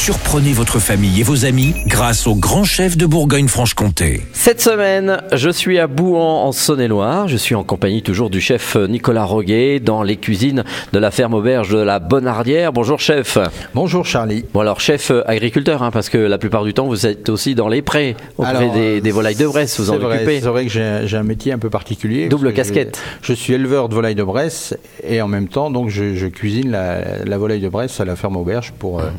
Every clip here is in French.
Surprenez votre famille et vos amis grâce au grand chef de Bourgogne-Franche-Comté. Cette semaine, je suis à Bouan en Saône-et-Loire. Je suis en compagnie toujours du chef Nicolas Roguet dans les cuisines de la ferme auberge de la Bonardière. Bonjour chef. Bonjour Charlie. Bon alors chef euh, agriculteur, hein, parce que la plupart du temps vous êtes aussi dans les prés auprès Alors, des, des volailles de Bresse, vous en vrai, occupez. C'est vrai que j'ai un métier un peu particulier. Double casquette. Je, je suis éleveur de volailles de Bresse et en même temps, donc, je, je cuisine la, la volaille de Bresse à la ferme auberge pour, euh,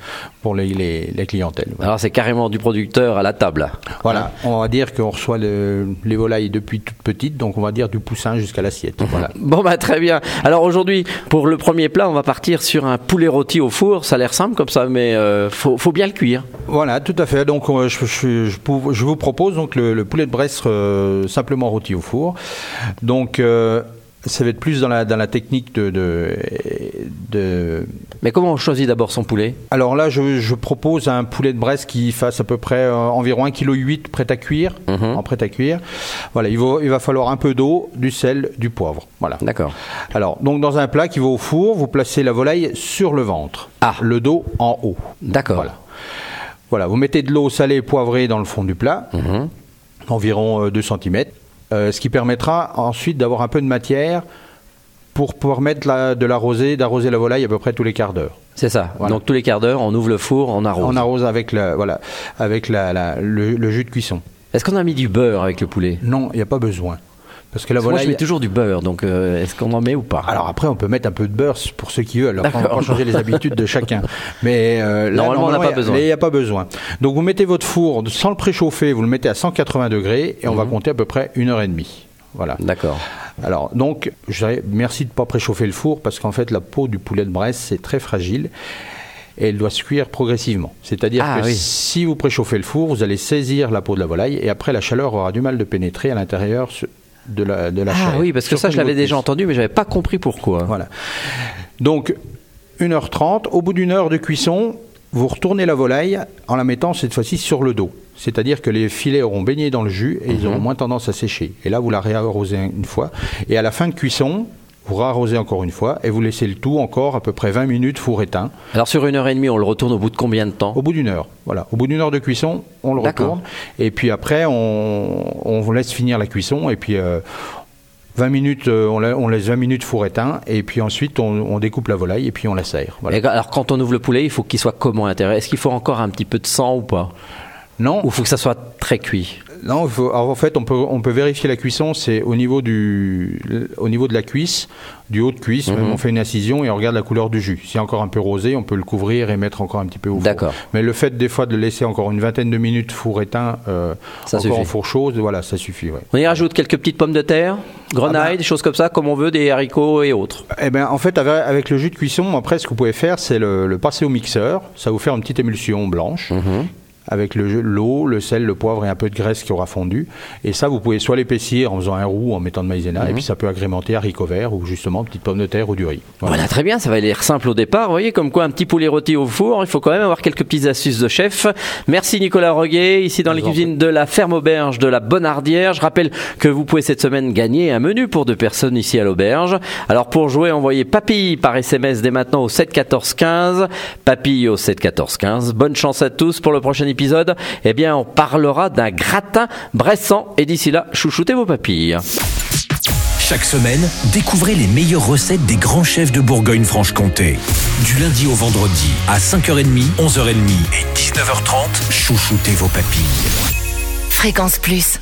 pour les, les, la clientèle. Voilà. Alors c'est carrément du producteur à la table. Voilà. on va dire qu'on reçoit le- les volailles depuis toutes petites, donc on va dire du poussin jusqu'à l'assiette. Voilà. Bon bah très bien. Alors aujourd'hui, pour le premier plat, on va partir sur un poulet rôti au four. Ça a l'air simple comme ça, mais euh, faut, faut bien le cuire. Voilà, tout à fait. Donc, euh, je, je- je vous propose donc le, le poulet de Bresse euh, simplement rôti au four. Donc, euh, ça va être plus dans la, dans la technique de, de, de- Mais comment on choisit d'abord son poulet? Alors là, je, je propose un poulet de Bresse qui fasse à peu près euh, environ 1,8 kg prêt à cuire, en prêt à cuire. Voilà, il va, il va falloir un peu d'eau, du sel, du poivre. Voilà. D'accord. Alors, donc dans un plat qui va au four, vous placez la volaille sur le ventre, Ah. le dos en haut. D'accord. Voilà. Voilà, vous mettez de l'eau salée et poivrée dans le fond du plat, Mhm. environ euh, 2 cm, ce qui permettra ensuite d'avoir un peu de matière pour permettre la- de l'arroser, d'arroser la volaille à peu près tous les quarts d'heure. C'est ça. Voilà. Donc tous les quarts d'heure, on ouvre le four, on arrose. On arrose avec, voilà, avec la, la- le, le jus de cuisson. Est-ce qu'on a mis du beurre avec le poulet? Non, il n'y a pas besoin. Parce que la que Moi, je volaille. mets toujours du beurre, donc euh, est-ce qu'on en met ou pas? Alors après, on peut mettre un peu de beurre pour ceux qui veulent. Alors, on va changer les habitudes de chacun. Mais euh, là, Normalement, on n'a pas besoin. Il n'y a pas besoin. Donc vous mettez votre four sans le préchauffer, vous le mettez à 180 degrés et on Mhm. va compter à peu près une heure et demie. Voilà. D'accord. Alors donc, je dirais merci de ne pas préchauffer le four parce qu'en fait la peau du poulet de Bresse c'est très fragile. Et elle doit se cuire progressivement. C'est-à-dire Ah, que oui. si vous préchauffez le four, vous allez saisir la peau de la volaille et après la chaleur aura du mal de pénétrer à l'intérieur de la, de la. Ah oui, parce que ça, je l'avais déjà entendu, mais j'avais pas compris pourquoi. Voilà. Donc, 1h30, au bout d'une heure de cuisson, vous retournez la volaille en la mettant cette fois-ci sur le dos. C'est-à-dire que les filets auront baigné dans le jus et ils auront moins tendance à sécher. Et là, vous la réarrosez une fois. Et à la fin de cuisson, vous réarrosez encore une fois et vous laissez le tout encore à peu près 20 minutes four éteint. Alors sur une heure et demie, on le retourne au bout de combien de temps? Au bout d'une heure, voilà. Au bout d'une heure de cuisson, on le retourne. Et puis après, on, on laisse finir la cuisson. Et puis, euh, 20 minutes, euh, on, la- on laisse 20 minutes four éteint. Et puis ensuite, on, on découpe la volaille et puis on la serre. Voilà. Alors quand on ouvre le poulet, il faut qu'il soit comment à l'intérieur? Est-ce qu'il faut encore un petit peu de sang ou pas? Non, Ou faut que ça soit très cuit non faut- alors en fait, on peut, on peut vérifier la cuisson. C'est au, niveau du- au niveau de la cuisse, du haut de cuisse. Mhm. On fait une incision et on regarde la couleur du jus. Si c'est encore un peu rosé, on peut le couvrir et mettre encore un petit peu au four. D'accord. Mais le fait des fois de le laisser encore une vingtaine de minutes four éteint, euh, Ça encore suffit. en four chaud, voilà, ça suffit. ouais. On y rajoute quelques petites pommes de terre, grenailles, Ah bah. des choses comme ça, comme on veut, des haricots et autres. Eh ben, en fait, avec, le jus de cuisson, après, ce que vous pouvez faire, c'est le, le passer au mixeur. Ça vous faire une petite émulsion blanche. Le jus- l'eau, le sel, le poivre et un peu de graisse qui aura fondu. Et ça, vous pouvez soit l'épaissir en faisant un roux, en mettant de maïzena, et puis ça peut agrémenter haricots verts ou justement petites pommes de terre ou du riz. Voilà. Voilà. très bien, ça va l'air simple au départ. Vous voyez, comme quoi un petit poulet rôti au four, il faut quand même avoir quelques petites astuces de chef. Merci Nicolas Roguet, ici dans les cuisines de la ferme auberge de la Bonardière. Je rappelle que vous pouvez cette semaine gagner un menu pour deux personnes ici à l'auberge. Alors pour jouer, envoyez papille par SMS dès maintenant au 7 14 15. Papille au 7 14 15. Bonne chance à tous pour le prochain épisode. Eh bien, on parlera d'un gratin bressant. Et d'ici là, chouchoutez vos papilles. Chaque semaine, découvrez les meilleures recettes des grands chefs de Bourgogne-Franche-Comté. Du lundi au vendredi, à 5h30, 11h30 et 19h30, chouchoutez vos papilles. Fréquence Plus.